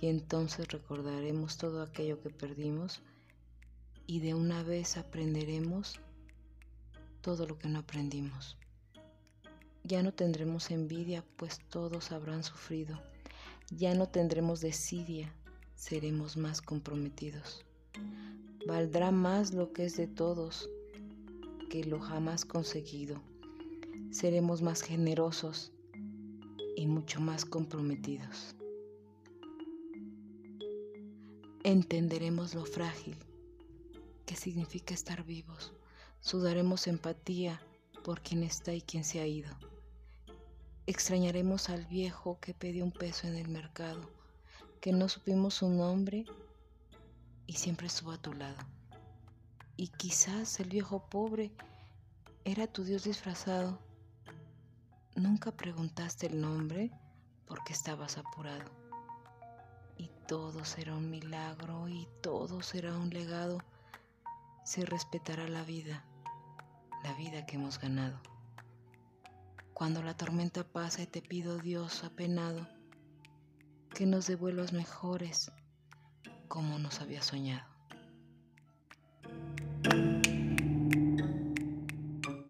y entonces recordaremos todo aquello que perdimos y de una vez aprenderemos todo lo que no aprendimos. Ya no tendremos envidia, pues todos habrán sufrido. Ya no tendremos desidia, seremos más comprometidos. Valdrá más lo que es de todos que lo jamás conseguido. Seremos más generosos y mucho más comprometidos. Entenderemos lo frágil que significa estar vivos. Sudaremos empatía por quien está y quien se ha ido. Extrañaremos al viejo que pidió un peso en el mercado, que no supimos su nombre y siempre estuvo a tu lado. Y quizás el viejo pobre era tu Dios disfrazado. Nunca preguntaste el nombre porque estabas apurado y todo será un milagro y todo será un legado. Se respetará la vida, la vida que hemos ganado. Cuando la tormenta pasa te pido Dios apenado que nos devuelvas mejores como nos había soñado.